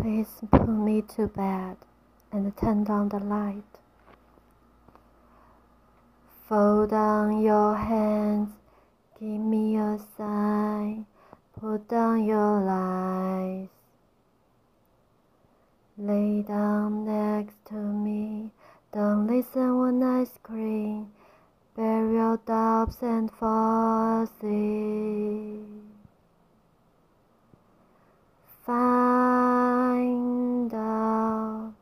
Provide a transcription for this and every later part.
Please put me to bed and turn down the light. Fold down your hands, give me a sign. Put down your lies. Lay down next to me. Don't listen when I scream. Bury your doubts and fall asleep. Find out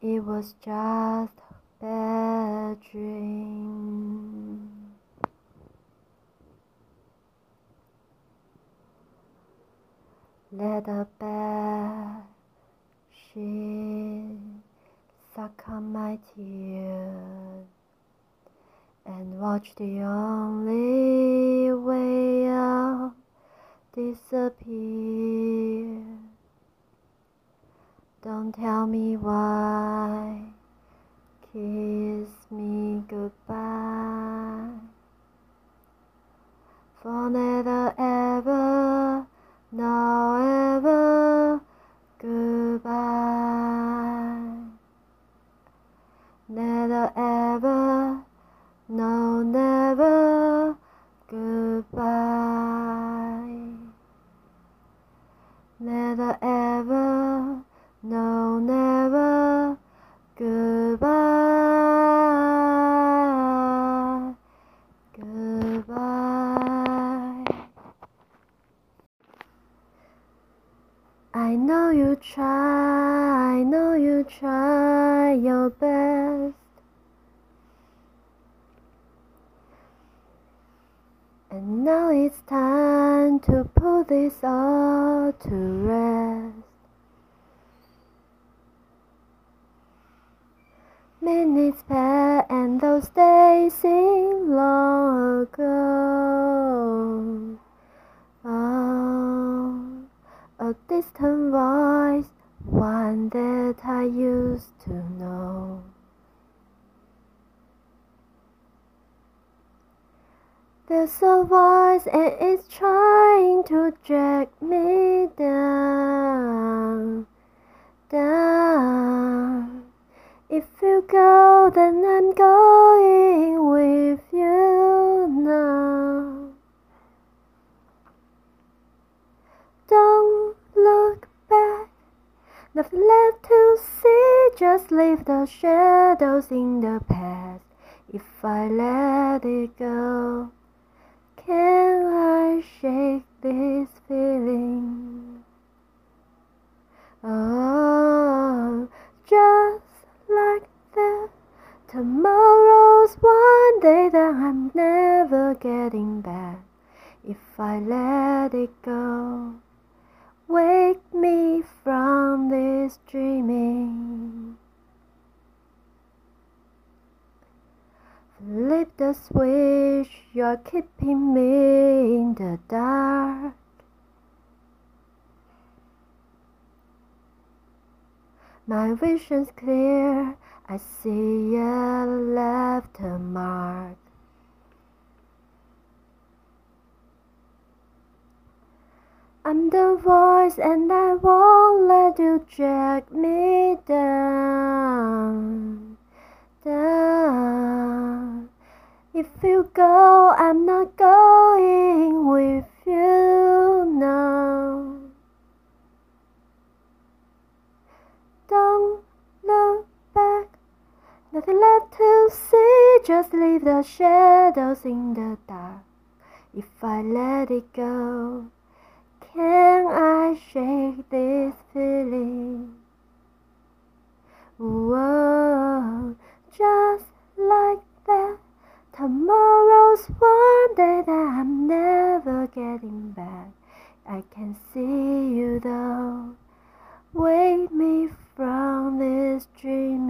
it was just a bad dream. Let the bed sheet suck on my tears and watch the only way out disappear. Don't tell me why, kiss me goodbye. For never ever, no ever, goodbye. Never ever, no never, goodbye. Never ever, no never, goodbye. Goodbye. I know you try, I know you try your best. And now it's time to put this all to rest. Minutes pass and those days seem long ago. Oh, a distant voice, one that I used to know. There's a voice and it's trying to drag me down, down. If you go, then I'm going with you now. Don't look back, nothing left to see, just leave the shadows in the past. If I let it go, can I shake this feeling? Oh, just like that. Tomorrow's one day that I'm never getting back. If I let it go, wake me from this dreaming. Flip the switch, you're keeping me in the dark. My vision's clear, I see a left mark. I'm the voice and I won't let you drag me down, down. If you go, I'm not going with you now. Don't look back, nothing left to see, just leave the shadows in the dark. If I let it go, I shake this feeling? Whoa, just like that. Tomorrow's one day that I'm never getting back. I can see you though. Wake me from this dreaming.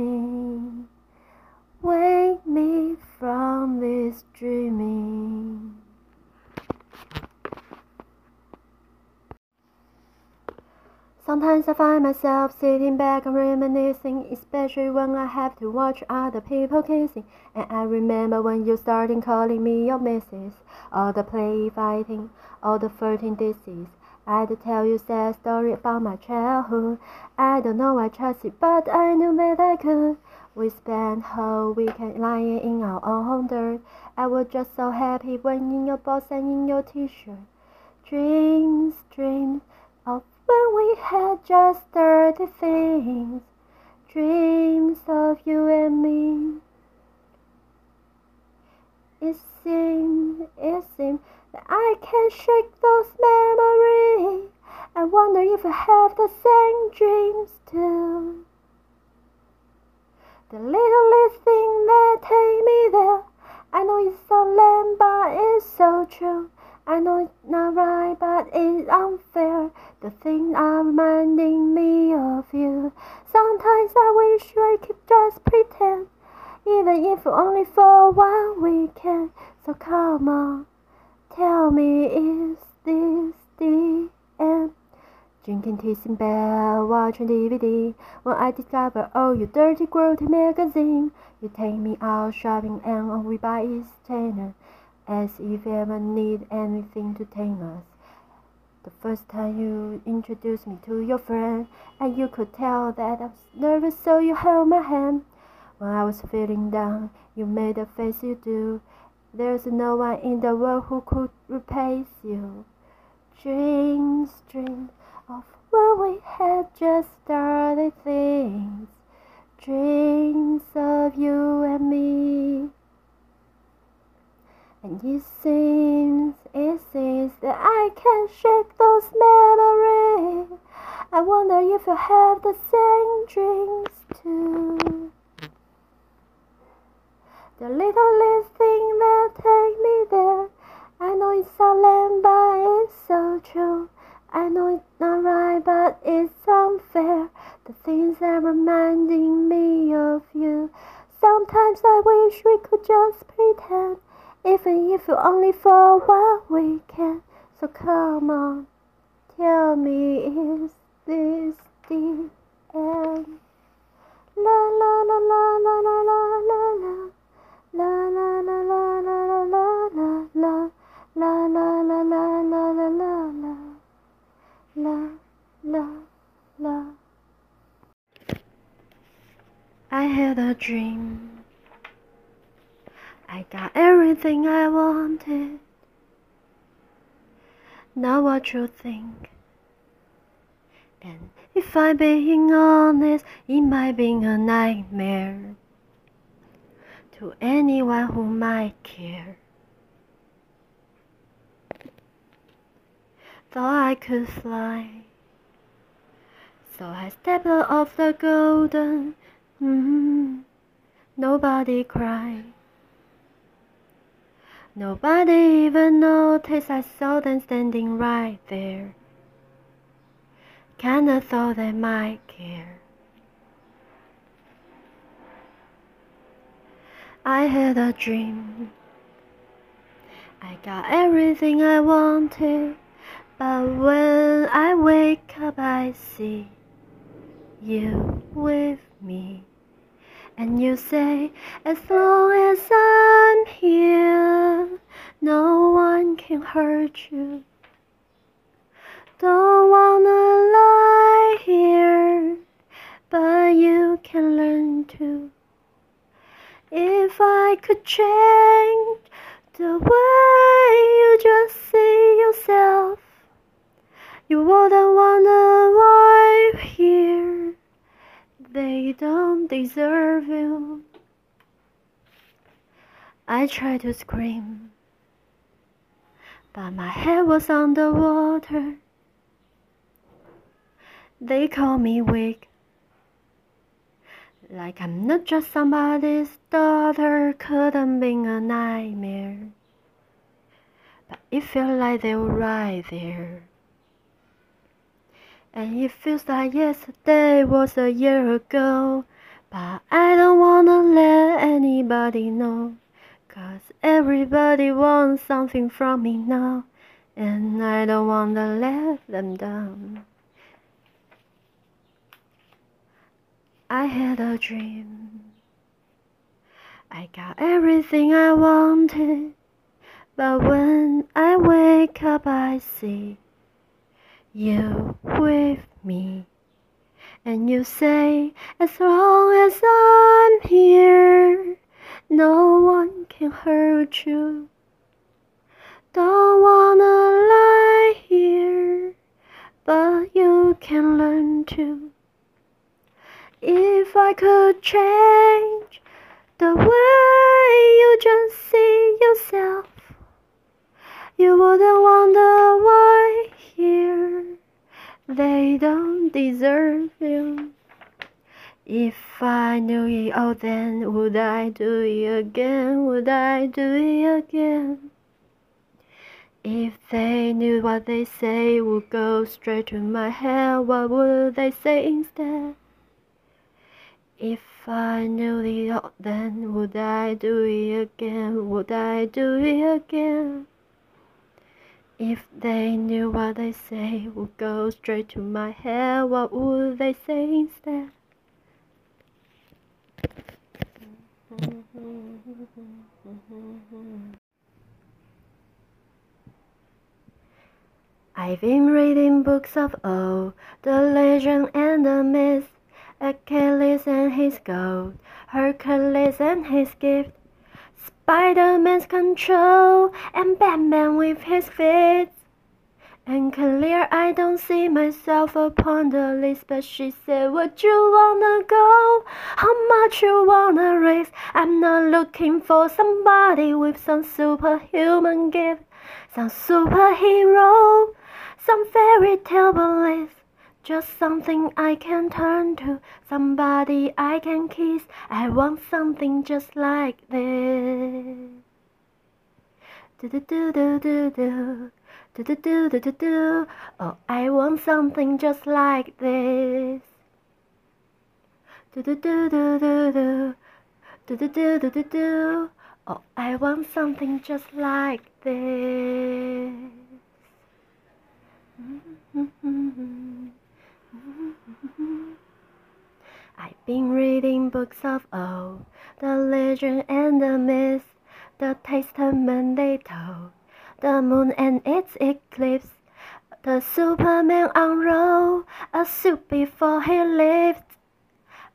Sometimes I find myself sitting back and reminiscing, especially when I have to watch other people kissing. And I remember when you started calling me your missus, all the play fighting, all the flirting disease. I'd tell you sad story about my childhood. I don't know I trust you, but I knew that I could. We spent whole weekend lying in our own dirt. I was just so happy when in your box and in your t-shirt. Dreams, dreams of when we had just dirty things. Dreams of you and me. It seems, it seems that I can shake those memories. I wonder if I have the same dreams too. The littlest thing that take me there. I know it's so lame, but it's so true. I know it's not right, but it's unfair. The things are reminding me of you. Sometimes I wish I could just pretend, even if only for one weekend. So come on, tell me, is this the end? Drinking tea in bed, watching DVD. When I discover all oh, your dirty, grody magazine, you take me out shopping and all we buy is Tanner. As if you ever need anything to tame us. The first time you introduced me to your friend, and you could tell that I was nervous, so you held my hand. When I was feeling down, you made the face you do. There's no one in the world who could replace you. Dreams, dreams of when we had just started things, dreams of you and me. And it seems, it seems that I can't shake those memories. I wonder if you have the same dreams too. The littlest thing that take me there. I know it's solemn, but it's so true. I know it's not right, but it's unfair. The things that are reminding me of you. Sometimes I wish we could just pretend, even if only for one weekend. So come on, tell me, is this the end? La la la la la la la la la. La la la la la la la la la la la la la la la la la, la, la. I had a dream. I got everything I wanted. Now what you think? And if I'm being honest, it might be a nightmare to anyone who might care. thought I could fly. So I stepped off the golden. Mm-hmm. Nobody cried. Nobody even noticed I saw them standing right there. Kinda thought they might care. I had a dream. I got everything I wanted. But when I wake up, I see you with me. And you say, as long as I'm here, no one can hurt you. Don't wanna lie here, but you can learn to. If I could change the way you just see yourself you wouldn't want a wife here. They don't deserve you. I tried to scream, but my head was underwater. They call me weak, like I'm not just somebody's daughter. Couldn't be a nightmare, but it felt like they were right there. And it feels like yesterday was a year ago. But I don't wanna let anybody know. Cause everybody wants something from me now. And I don't wanna let them down. I had a dream. I got everything I wanted. But when I wake up, I see you with me. And you say, as long as I'm here, no one can hurt you. Don't wanna lie here, but you can learn to. If I could change the way you just see yourself, you wouldn't wonder why here they don't deserve you. If I knew it all oh, then, would I do it again? Would I do it again? If they knew what they say would go straight to my head, what would they say instead? If I knew it all oh, then, would I do it again? Would I do it again? If they knew what they say would go straight to my head, what would they say instead? I've been reading books of old, the legend and the myth, Achilles and his gold, Hercules and his gift. Spider-Man's control and Batman with his feet. And clear, I don't see myself upon the list, but she said, Would you wanna go? How much you wanna raise? I'm not looking for somebody with some superhuman gift, some superhero, some fairy tale bliss. Just something I can turn to, somebody I can kiss. I want something just like this. Do do do do do do. Do do do do do do. Oh, I want something just like this. Do do do do do do. Do do do do do do. Oh, I want something just like this. Mm-hmm. Mm-hmm. I've been reading books of old, the legend and the myth, the testament they told, the moon and its eclipse, the Superman unrolled a suit before he lived.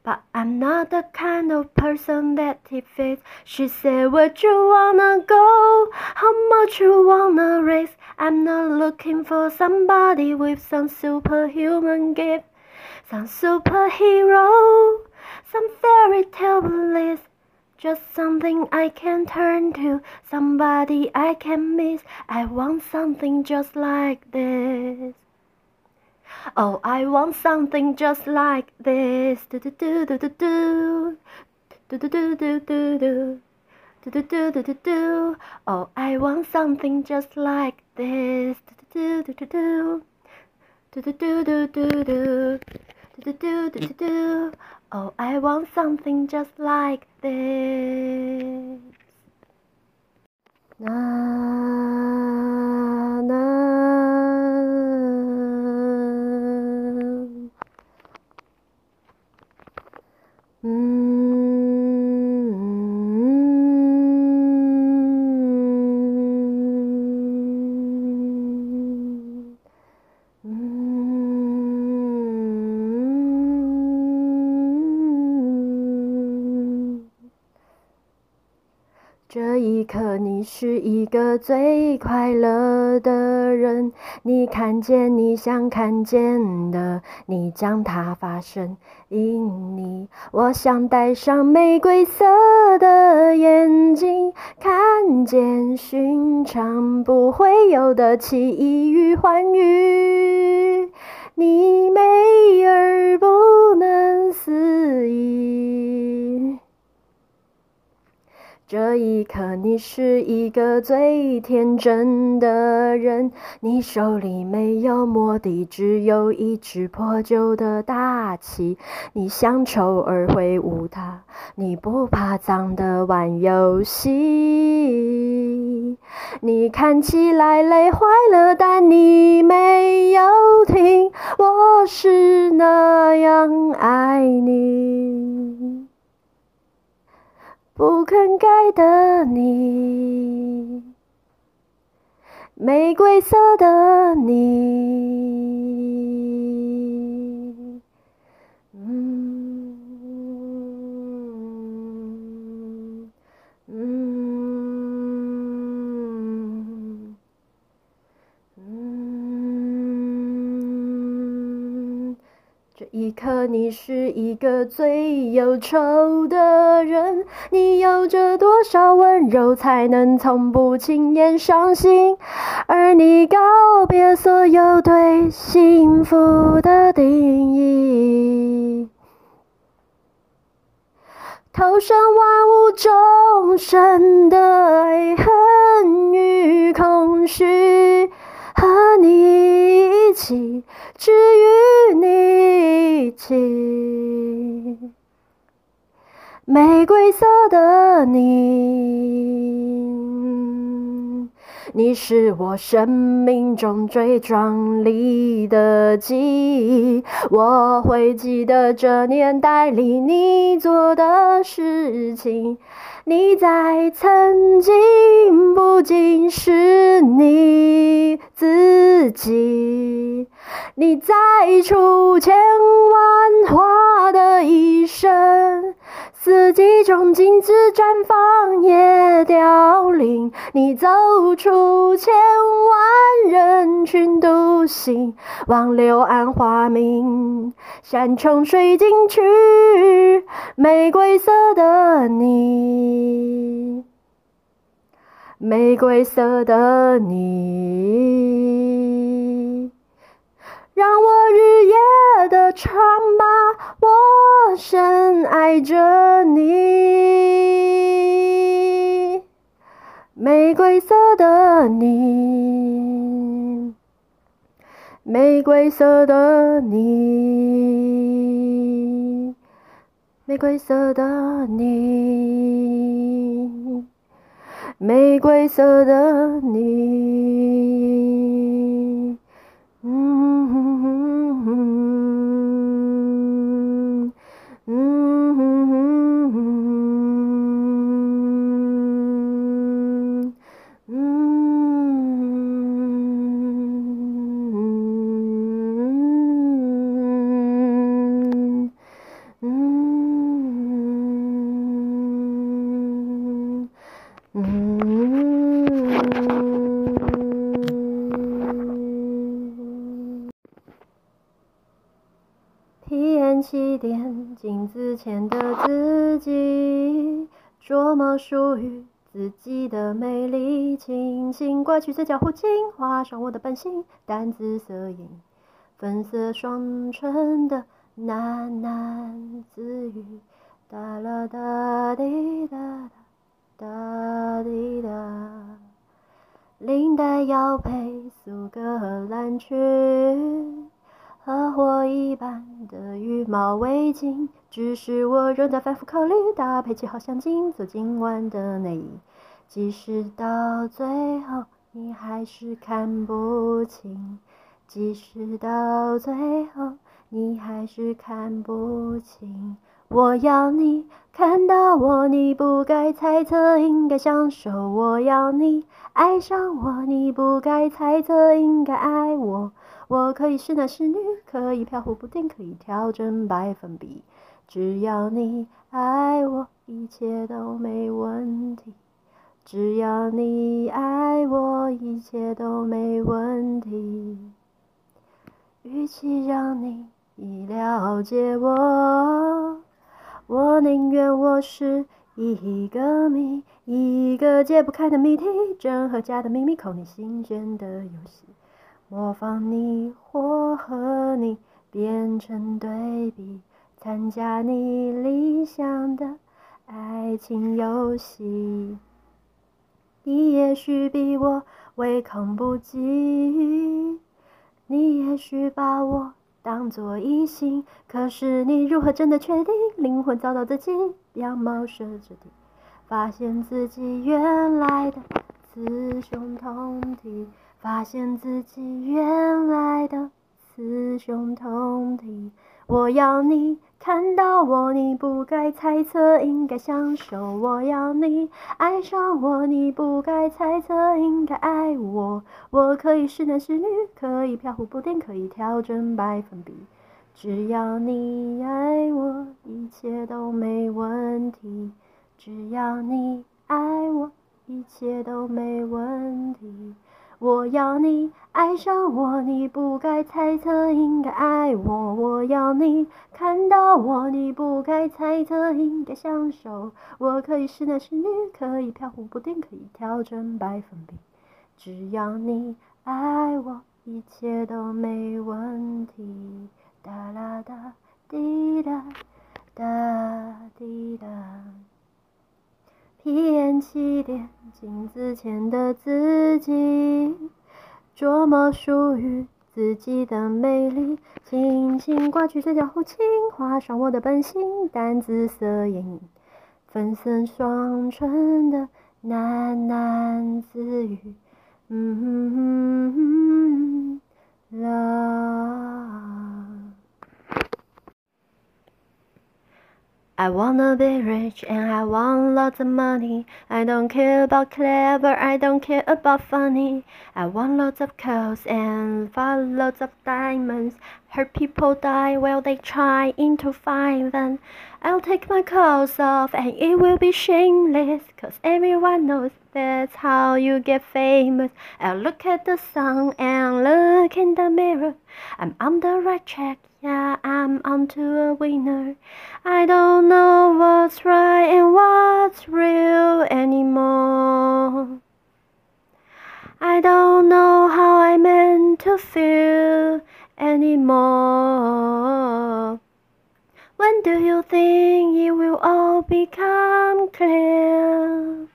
But I'm not the kind of person that he fits. She said, Would you wanna go? How much you wanna risk? I'm not looking for somebody with some superhuman gift. Some superhero, some fairy tale bliss, just something I can turn to, somebody I can miss. I want something just like this. Oh, I want something just like this. Do do do do do do. Do do do do do do. Do do do do do do. Oh, I want something just like this. Do do do do do. Do do do do do do. Do do do do do. do. Oh, I want something just like this. Na na. 这 mm. 是一个最快乐的人。你看见你想看见的，你将它发生。因你，我想戴上玫瑰色的眼睛，看见寻常不会有的奇异与欢愉。你美而不这一刻，你是一个最天真的人。你手里没有魔笛，只有一支破旧的大旗。你想丑而挥舞它，你不怕脏的玩游戏。你看起来累坏了，但你没有听，我是那样爱你。不肯改的你，玫瑰色的你，一刻你是一个最忧愁的人，你有着多少温柔才能从不轻言伤心？而你告别所有对幸福的定义，投身万物众生的爱恨与空虚，和你一起，只与你起，玫瑰色的你。你是我生命中最壮丽的记忆，我会记得这年代里你做的事情。你在曾经不仅是你自己，你在出千万花的一生。四季中，静止绽放，也凋零。你走出千万人群独行，忘柳暗花明，山穷水尽去，玫瑰色的你，玫瑰色的你。让我日夜的唱吧，我深爱着你，玫瑰色的你，玫瑰色的你，玫瑰色的你，玫瑰色的你，Mm-hmm. Mm-hmm. 轻轻刮去嘴角弧镜，画上我的本性，淡紫色影，粉色双唇的喃喃自语，哒啦哒滴哒哒哒滴哒，领带要配苏格兰裙。和火一般的羽毛围巾，只是我仍在反复考虑搭配起好相近做今晚的内衣。即使到最后你还是看不清，即使到最后你还是看不清。我要你看到我，你不该猜测，应该享受。我要你爱上我，你不该猜测，应该爱我。我可以是男是女，可以飘忽不定，可以调整百分比，只要你爱我，一切都没问题。只要你爱我，一切都没问题。与其让你已了解我，我宁愿我是一个谜，一个解不开的谜题，真和假的秘密，扣你心弦的游戏。模仿你或和你变成对比，参加你理想的爱情游戏。你也许比我唯恐不及，你也许把我当作异性，可是你如何真的确定灵魂找到自己，样貌设置地，发现自己原来的雌雄同体。发现自己原来的雌雄同体。我要你看到我，你不该猜测，应该享受。我要你爱上我，你不该猜测，应该爱我。我可以是男是女，可以飘忽不定，可以调整百分比。只要你爱我，一切都没问题。只要你爱我，一切都没问题。我要你爱上我，你不该猜测，应该爱我。我要你看到我，你不该猜测，应该享受。我可以是男是女，可以飘忽不定，可以调整百分比。只要你爱我，一切都没问题。哒啦哒，滴答，哒滴答。披胭起点，镜子前的自己，琢磨属于自己的美丽。轻轻刮去嘴角胡青画上我的本性，淡紫色眼影，粉色双唇的喃喃自语。嗯啦。I wanna be rich and I want lots of money. I don't care about clever, I don't care about funny. I want lots of clothes and lots of diamonds. Hurt people die while they trying to find them. I'll take my clothes off and it will be shameless. Cause everyone knows that's how you get famous. I'll look at the sun and look in the mirror. I'm on the right track, yeah, I'm onto a winner. I don't know what's right and what's real anymore. I don't know how I meant to feel anymore. When do you think it will all become clear?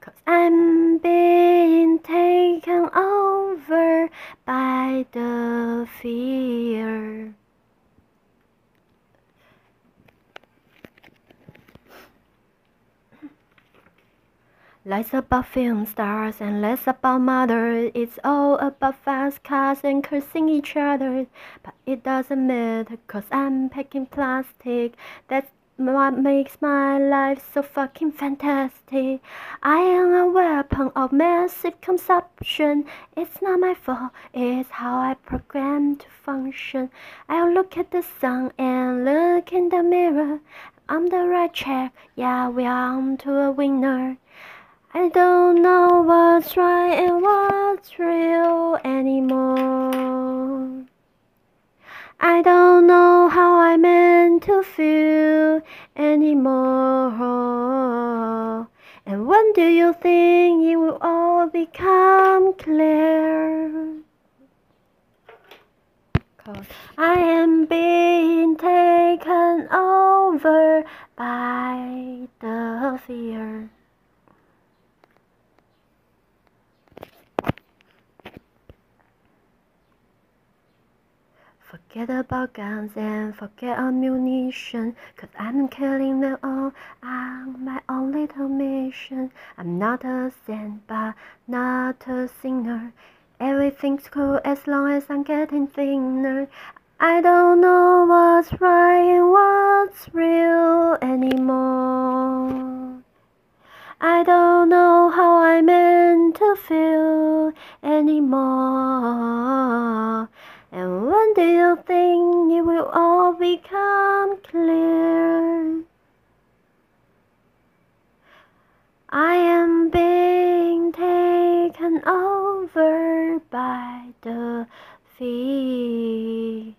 Cause I'm being taken over by the fear. Less about film stars and less about mothers. It's all about fast cars and cursing each other. But it doesn't matter cause I'm packing plastic. That's what makes my life so fucking fantastic. I am a weapon of massive consumption. It's not my fault, it's how I program to function. I'll look at the sun and look in the mirror. I'm the right track, yeah, we're on to a winner. I don't know what's right and what's real anymore. I don't know how I meant to feel anymore. And when do you think it will all become clear? Cause I am being taken over by the fear. Forget about guns and forget ammunition, cause I'm killing them all on my own little mission. I'm not a saint, but not a sinner. Everything's cool as long as I'm getting thinner. I don't know what's right and what's real anymore. I don't know how I'm meant to feel anymore. Do you think it will all become clear? I am being taken over by the fear.